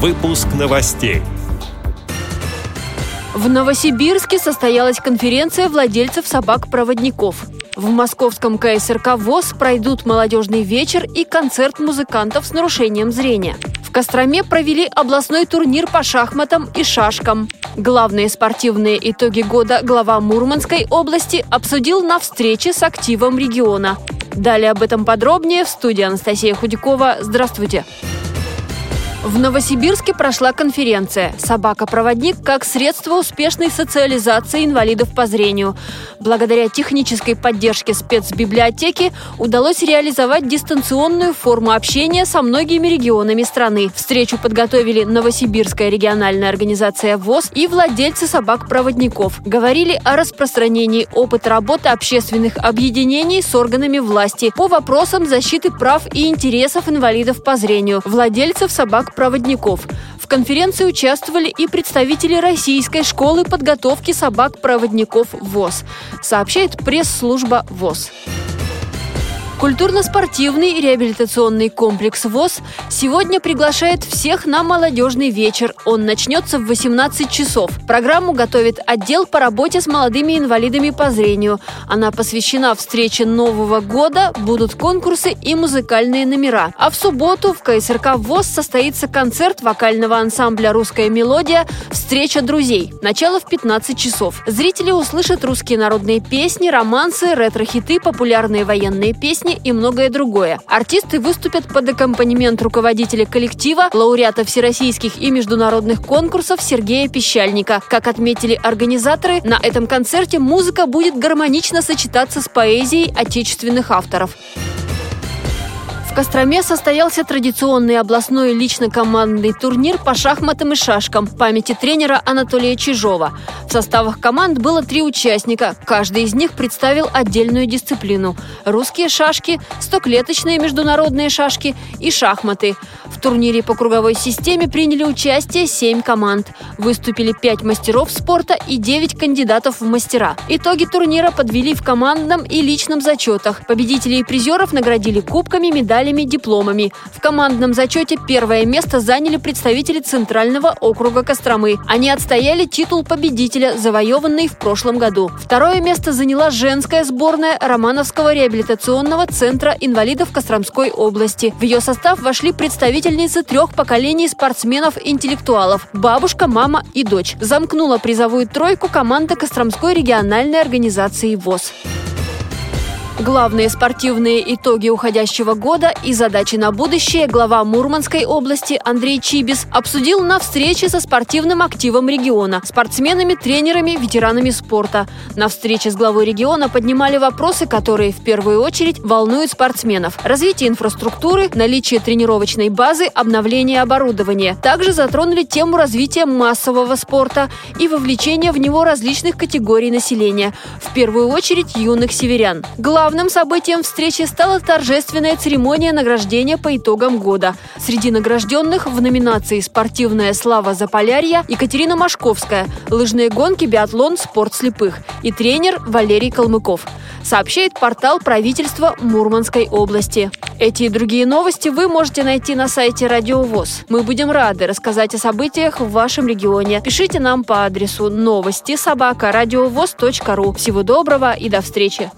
Выпуск новостей. В Новосибирске состоялась конференция владельцев собак-проводников. В московском КСРК ВОЗ пройдут молодежный вечер и концерт музыкантов с нарушением зрения. В Костроме провели областной турнир по шахматам и шашкам. Главные спортивные итоги года глава Мурманской области обсудил на встрече с активом региона. Далее об этом подробнее в студии Анастасия Худякова. Здравствуйте! В Новосибирске прошла конференция «Собака-проводник как средство успешной социализации инвалидов по зрению». Благодаря технической поддержке спецбиблиотеки удалось реализовать дистанционную форму общения со многими регионами страны. Встречу подготовили Новосибирская региональная организация ВОЗ и владельцы собак-проводников. Говорили о распространении опыта работы общественных объединений с органами власти по вопросам защиты прав и интересов инвалидов по зрению, владельцев собак собак-проводников. В конференции участвовали и представители Российской школы подготовки собак-проводников ВОЗ, сообщает пресс-служба ВОЗ. Культурно-спортивный реабилитационный комплекс ВОЗ сегодня приглашает всех на молодежный вечер. Он начнется в 18 часов. Программу готовит отдел по работе с молодыми инвалидами по зрению. Она посвящена встрече Нового года, будут конкурсы и музыкальные номера. А в субботу в КСРК ВОЗ состоится концерт вокального ансамбля «Русская мелодия» «Встреча друзей». Начало в 15 часов. Зрители услышат русские народные песни, романсы, ретро-хиты, популярные военные песни, песни и многое другое. Артисты выступят под аккомпанемент руководителя коллектива, лауреата всероссийских и международных конкурсов Сергея Пещальника. Как отметили организаторы, на этом концерте музыка будет гармонично сочетаться с поэзией отечественных авторов. Костроме состоялся традиционный областной лично-командный турнир по шахматам и шашкам памяти тренера Анатолия Чижова. В составах команд было три участника. Каждый из них представил отдельную дисциплину. Русские шашки, стоклеточные международные шашки и шахматы. В турнире по круговой системе приняли участие семь команд. Выступили пять мастеров спорта и девять кандидатов в мастера. Итоги турнира подвели в командном и личном зачетах. Победителей и призеров наградили кубками, медалями, дипломами. В командном зачете первое место заняли представители Центрального округа Костромы. Они отстояли титул победителя, завоеванный в прошлом году. Второе место заняла женская сборная Романовского реабилитационного центра инвалидов Костромской области. В ее состав вошли представительницы трех поколений спортсменов-интеллектуалов – бабушка, мама и дочь. Замкнула призовую тройку команда Костромской региональной организации ВОЗ. Главные спортивные итоги уходящего года и задачи на будущее глава Мурманской области Андрей Чибис обсудил на встрече со спортивным активом региона, спортсменами, тренерами, ветеранами спорта. На встрече с главой региона поднимали вопросы, которые в первую очередь волнуют спортсменов. Развитие инфраструктуры, наличие тренировочной базы, обновление оборудования. Также затронули тему развития массового спорта и вовлечения в него различных категорий населения, в первую очередь юных северян. Глав Главным событием встречи стала торжественная церемония награждения по итогам года. Среди награжденных в номинации «Спортивная слава Заполярья» Екатерина Машковская, лыжные гонки, биатлон, спорт слепых и тренер Валерий Калмыков, сообщает портал правительства Мурманской области. Эти и другие новости вы можете найти на сайте Радио ВОЗ. Мы будем рады рассказать о событиях в вашем регионе. Пишите нам по адресу новости собака ру. Всего доброго и до встречи!